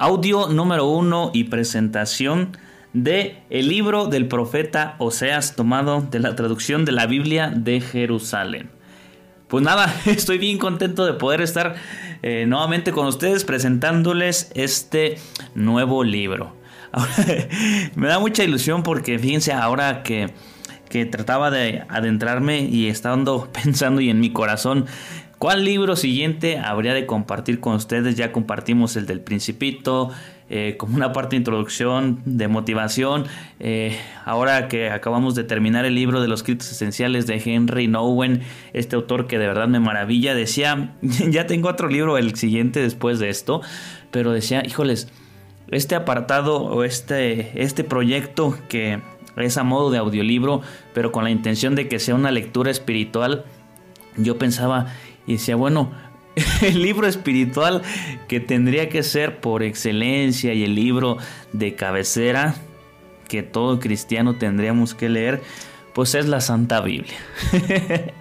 Audio número uno y presentación de el libro del profeta Oseas tomado de la traducción de la Biblia de Jerusalén. Pues nada, estoy bien contento de poder estar eh, nuevamente con ustedes presentándoles este nuevo libro. me da mucha ilusión porque fíjense ahora que, que trataba de adentrarme y estando pensando y en mi corazón ¿Cuál libro siguiente habría de compartir con ustedes? Ya compartimos el del Principito, eh, como una parte de introducción, de motivación. Eh, ahora que acabamos de terminar el libro de los escritos esenciales de Henry Nowen, este autor que de verdad me maravilla, decía, ya tengo otro libro, el siguiente después de esto, pero decía, híjoles, este apartado o este, este proyecto que es a modo de audiolibro, pero con la intención de que sea una lectura espiritual, yo pensaba, y decía, bueno, el libro espiritual que tendría que ser por excelencia y el libro de cabecera que todo cristiano tendríamos que leer, pues es la Santa Biblia.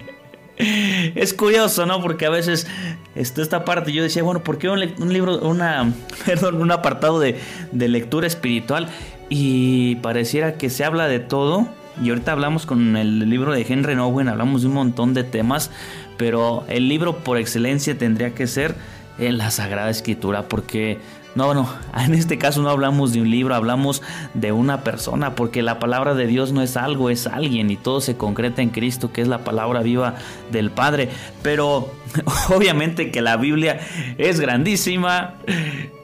es curioso, ¿no? Porque a veces está esta parte yo decía, bueno, ¿por qué un, libro, perdón, un apartado de, de lectura espiritual? Y pareciera que se habla de todo. Y ahorita hablamos con el libro de Henry Nowen, hablamos de un montón de temas, pero el libro por excelencia tendría que ser en la Sagrada Escritura, porque no, no, en este caso no hablamos de un libro, hablamos de una persona, porque la palabra de Dios no es algo, es alguien y todo se concreta en Cristo, que es la palabra viva del Padre. Pero obviamente que la Biblia es grandísima,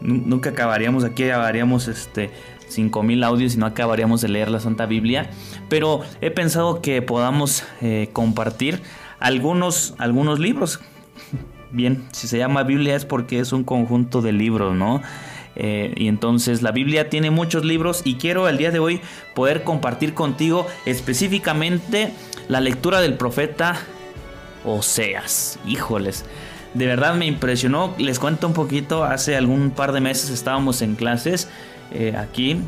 nunca acabaríamos aquí, acabaríamos este 5000 audios y no acabaríamos de leer la Santa Biblia, pero he pensado que podamos eh, compartir algunos, algunos libros. Bien, si se llama Biblia es porque es un conjunto de libros, ¿no? Eh, y entonces la Biblia tiene muchos libros y quiero el día de hoy poder compartir contigo específicamente la lectura del profeta Oseas. Híjoles, de verdad me impresionó. Les cuento un poquito, hace algún par de meses estábamos en clases eh, aquí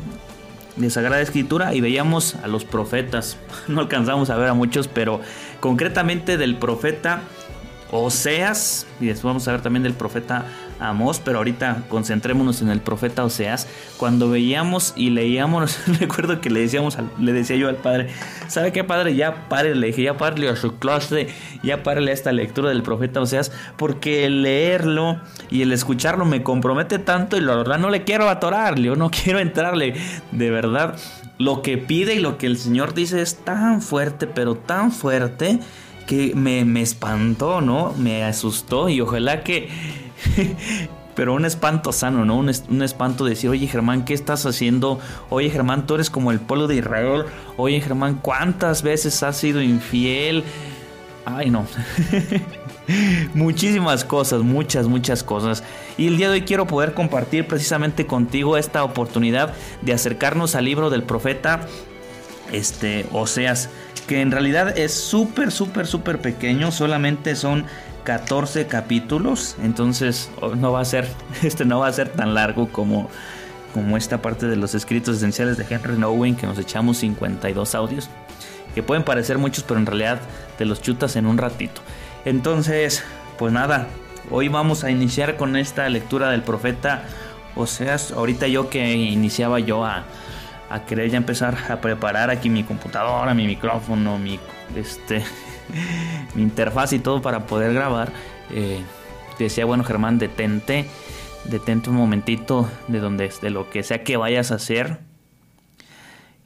de Sagrada Escritura y veíamos a los profetas. No alcanzamos a ver a muchos, pero concretamente del profeta Oseas y después vamos a ver también del profeta Amós, pero ahorita concentrémonos en el profeta Oseas. Cuando veíamos y leíamos, recuerdo que le decíamos, le decía yo al padre, ¿sabe qué padre? Ya pare, le dije, ya párele a su clase, ya párele a esta lectura del profeta Oseas, porque el leerlo y el escucharlo me compromete tanto y la verdad no le quiero atorarle, yo no quiero entrarle, de verdad. Lo que pide y lo que el Señor dice es tan fuerte, pero tan fuerte que me, me espantó, ¿no? Me asustó y ojalá que pero un espanto sano, ¿no? Un, espanto de decir, oye Germán, ¿qué estás haciendo? Oye Germán, tú eres como el pueblo de Israel. Oye Germán, ¿cuántas veces has sido infiel? Ay, no. Muchísimas cosas, muchas, muchas cosas. Y el día de hoy quiero poder compartir precisamente contigo esta oportunidad de acercarnos al libro del profeta este, Oseas, que en realidad es súper, súper, súper pequeño, solamente son 14 capítulos, entonces oh, no va a ser, este no va a ser tan largo como, como esta parte de los escritos esenciales de Henry Nowen que nos echamos 52 audios, que pueden parecer muchos, pero en realidad te los chutas en un ratito. Entonces, pues nada, hoy vamos a iniciar con esta lectura del profeta o sea, Ahorita yo que iniciaba yo a, a querer ya empezar a preparar aquí mi computadora, mi micrófono, mi este mi interfaz y todo para poder grabar. Eh, decía, bueno Germán, detente, detente un momentito de donde de lo que sea que vayas a hacer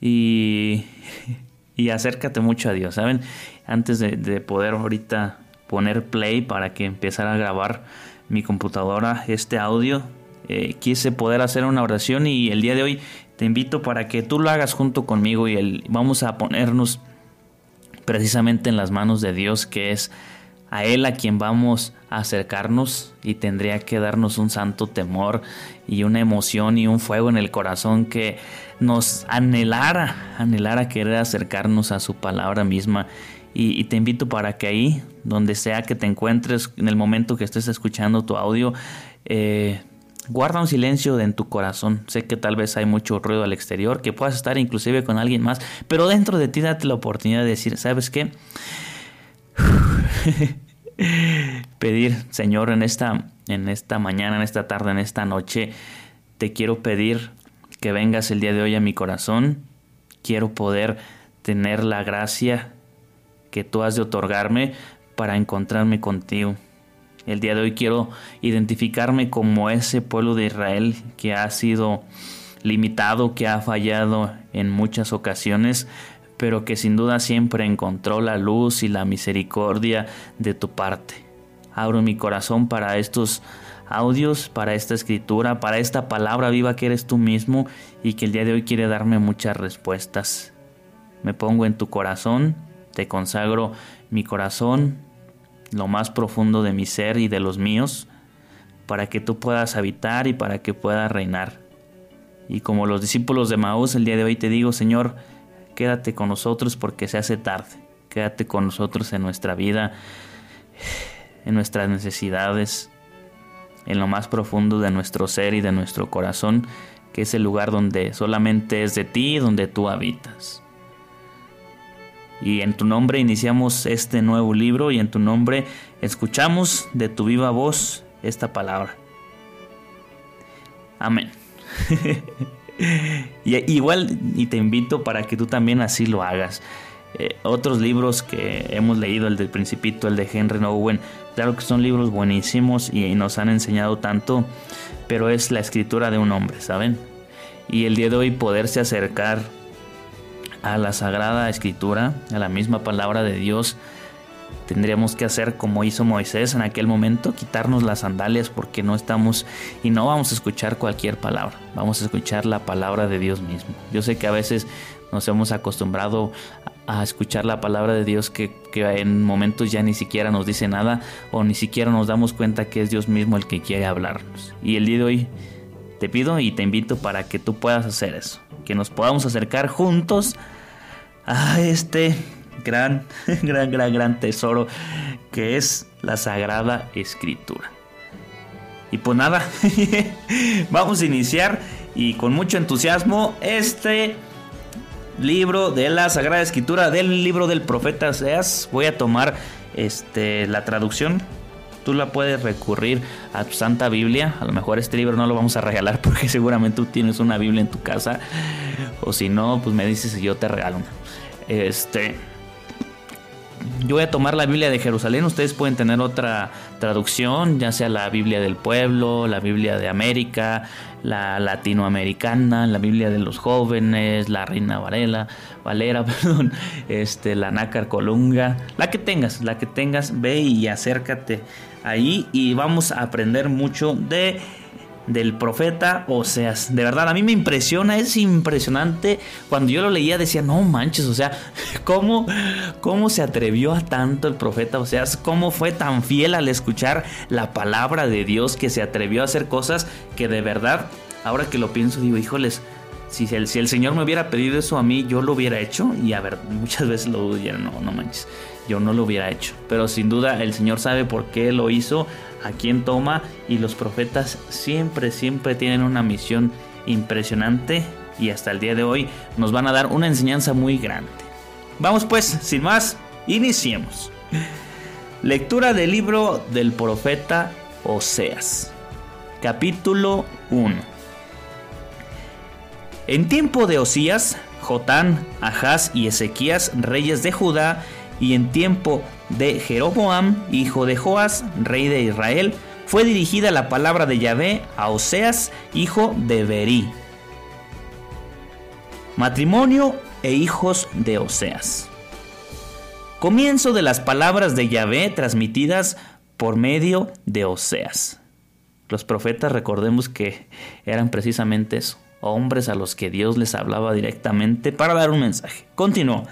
y, y acércate mucho a Dios, ¿saben? Antes de, poder ahorita poner play para que empezara a grabar mi computadora este audio, eh, quise poder hacer una oración y el día de hoy te invito para que tú lo hagas junto conmigo y el, vamos a ponernos precisamente en las manos de Dios, que es a Él a quien vamos a acercarnos y tendría que darnos un santo temor y una emoción y un fuego en el corazón que nos anhelara, anhelara querer acercarnos a su palabra misma. Y, te invito para que ahí, donde sea que te encuentres, en el momento que estés escuchando tu audio, eh, guarda un silencio en tu corazón. Sé que tal vez hay mucho ruido al exterior, que puedas estar inclusive con alguien más, pero dentro de ti date la oportunidad de decir, ¿sabes qué? pedir, Señor, en esta, en esta mañana, en esta tarde, en esta noche, te quiero pedir que vengas el día de hoy a mi corazón. Quiero poder tener la gracia que tú has de otorgarme para encontrarme contigo. El día de hoy quiero identificarme como ese pueblo de Israel que ha sido limitado, que ha fallado en muchas ocasiones, pero que sin duda siempre encontró la luz y la misericordia de tu parte. Abro mi corazón para estos audios, para esta escritura, para esta palabra viva que eres tú mismo y que el día de hoy quiere darme muchas respuestas. Me pongo en tu corazón, te consagro mi corazón, lo más profundo de mi ser y de los míos, para que tú puedas habitar y para que puedas reinar. Y como los discípulos de Maús, el día de hoy te digo, Señor, quédate con nosotros porque se hace tarde. Quédate con nosotros en nuestra vida, en nuestras necesidades, en lo más profundo de nuestro ser y de nuestro corazón, que es el lugar donde solamente es de ti, donde tú habitas. Y en tu nombre iniciamos este nuevo libro y en tu nombre escuchamos de tu viva voz esta palabra. Amén. y, igual y te invito para que tú también así lo hagas. Eh, otros libros que hemos leído, el del Principito, el de Henry Owen, claro que son libros buenísimos y, nos han enseñado tanto, pero es la escritura de un hombre, ¿saben? Y el día de hoy poderse acercar a la Sagrada Escritura, a la misma palabra de Dios, tendríamos que hacer como hizo Moisés en aquel momento, quitarnos las sandalias porque no estamos y no vamos a escuchar cualquier palabra, vamos a escuchar la palabra de Dios mismo. Yo sé que a veces nos hemos acostumbrado a escuchar la palabra de Dios que, que, en momentos ya ni siquiera nos dice nada o ni siquiera nos damos cuenta que es Dios mismo el que quiere hablarnos. Y el día de hoy te pido y te invito para que tú puedas hacer eso, que nos podamos acercar juntos a este gran, gran, gran, gran tesoro que es la Sagrada Escritura. Y pues nada, vamos a iniciar y con mucho entusiasmo este libro de la Sagrada Escritura del libro del profeta Seas. Voy a tomar este, la traducción. Tú la puedes recurrir a tu Santa Biblia. A lo mejor este libro no lo vamos a regalar porque seguramente tú tienes una Biblia en tu casa. O si no, pues me dices y yo te regalo una. Este, yo voy a tomar la Biblia de Jerusalén, ustedes pueden tener otra traducción, ya sea la Biblia del pueblo, la Biblia de América, la latinoamericana, la Biblia de los jóvenes, la Reina Varela, Valera, perdón, este, la Nácar Colunga, la que tengas, la que tengas, ve y acércate ahí y vamos a aprender mucho de del profeta Oseas. De verdad, a mí me impresiona, es impresionante. Cuando yo lo leía decía, no manches, o sea, ¿cómo, cómo se atrevió a tanto el profeta Oseas? ¿Cómo fue tan fiel al escuchar la palabra de Dios que se atrevió a hacer cosas que de verdad, ahora que lo pienso, digo, híjoles, si el, si el Señor me hubiera pedido eso a mí, yo lo hubiera hecho. Y a ver, muchas veces lo dudo, no, no manches, yo no lo hubiera hecho. Pero sin duda el Señor sabe por qué lo hizo a quien toma y los profetas siempre, siempre tienen una misión impresionante y hasta el día de hoy nos van a dar una enseñanza muy grande. Vamos pues, sin más, iniciemos. Lectura del libro del profeta Oseas, capítulo 1. En tiempo de Osías, Jotán, Ahaz y Ezequías, reyes de Judá, y en tiempo de Jeroboam, hijo de Joas, rey de Israel, fue dirigida la palabra de Yahvé a Oseas, hijo de Berí. Matrimonio e hijos de Oseas. Comienzo de las palabras de Yahvé transmitidas por medio de Oseas. Los profetas recordemos que eran precisamente hombres a los que Dios les hablaba directamente para dar un mensaje. Continuó.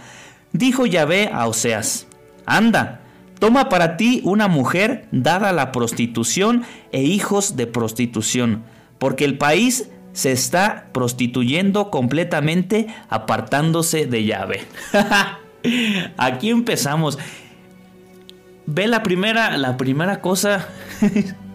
Dijo Yahvé a Oseas, Anda, Toma para ti una mujer dada a la prostitución e hijos de prostitución, porque el país se está prostituyendo completamente apartándose de llave. Aquí empezamos. Ve la primera, la primera cosa.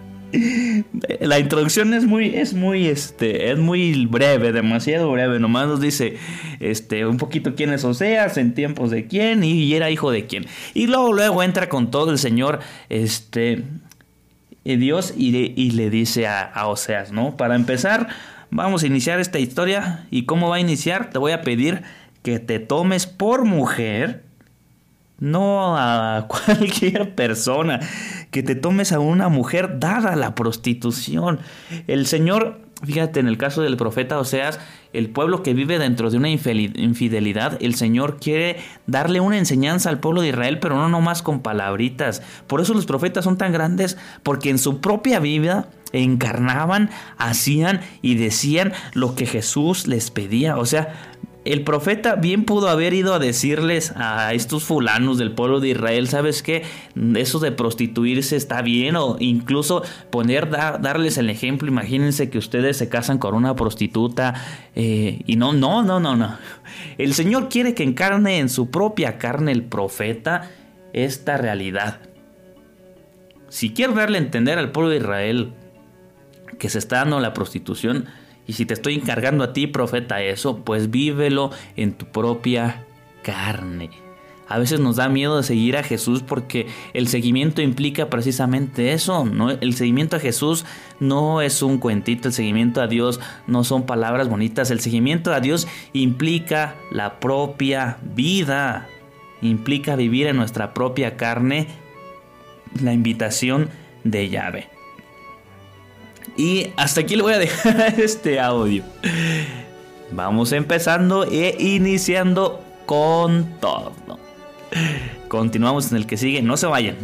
la introducción es muy, es muy, este, es muy breve, demasiado breve. Nomás nos dice, este, un poquito quién es Oseas, en tiempos de quién y era hijo de quién. Y luego, luego entra con todo el Señor, este, Dios y le, y le dice a, a Oseas, ¿no? Para empezar, Vamos a iniciar esta historia. ¿Y cómo va a iniciar? Te voy a pedir que te tomes por mujer, no a cualquier persona, que te tomes a una mujer dada la prostitución. El Señor, fíjate, en el caso del profeta Oseas, el pueblo que vive dentro de una infidelidad, el Señor quiere darle una enseñanza al pueblo de Israel, pero no nomás con palabritas. Por eso los profetas son tan grandes, porque en su propia vida encarnaban, hacían y decían lo que Jesús les pedía. O sea, el profeta bien pudo haber ido a decirles a estos fulanos del pueblo de Israel, ¿sabes qué? Eso de prostituirse está bien o incluso poner, darles el ejemplo. Imagínense que ustedes se casan con una prostituta eh, y no, no, no, no, no. El Señor quiere que encarne en su propia carne el profeta esta realidad. Si quiere darle a entender al pueblo de Israel que se está dando la prostitución. Y si te estoy encargando a ti, profeta, eso, pues vívelo en tu propia carne. A veces nos da miedo de seguir a Jesús porque el seguimiento implica precisamente eso, ¿no? El seguimiento a Jesús no es un cuentito, el seguimiento a Dios no son palabras bonitas, el seguimiento a Dios implica la propia vida, implica vivir en nuestra propia carne la invitación de llave. Y hasta aquí le voy a dejar este audio. Vamos empezando e iniciando con todo. Continuamos en el que sigue, no se vayan.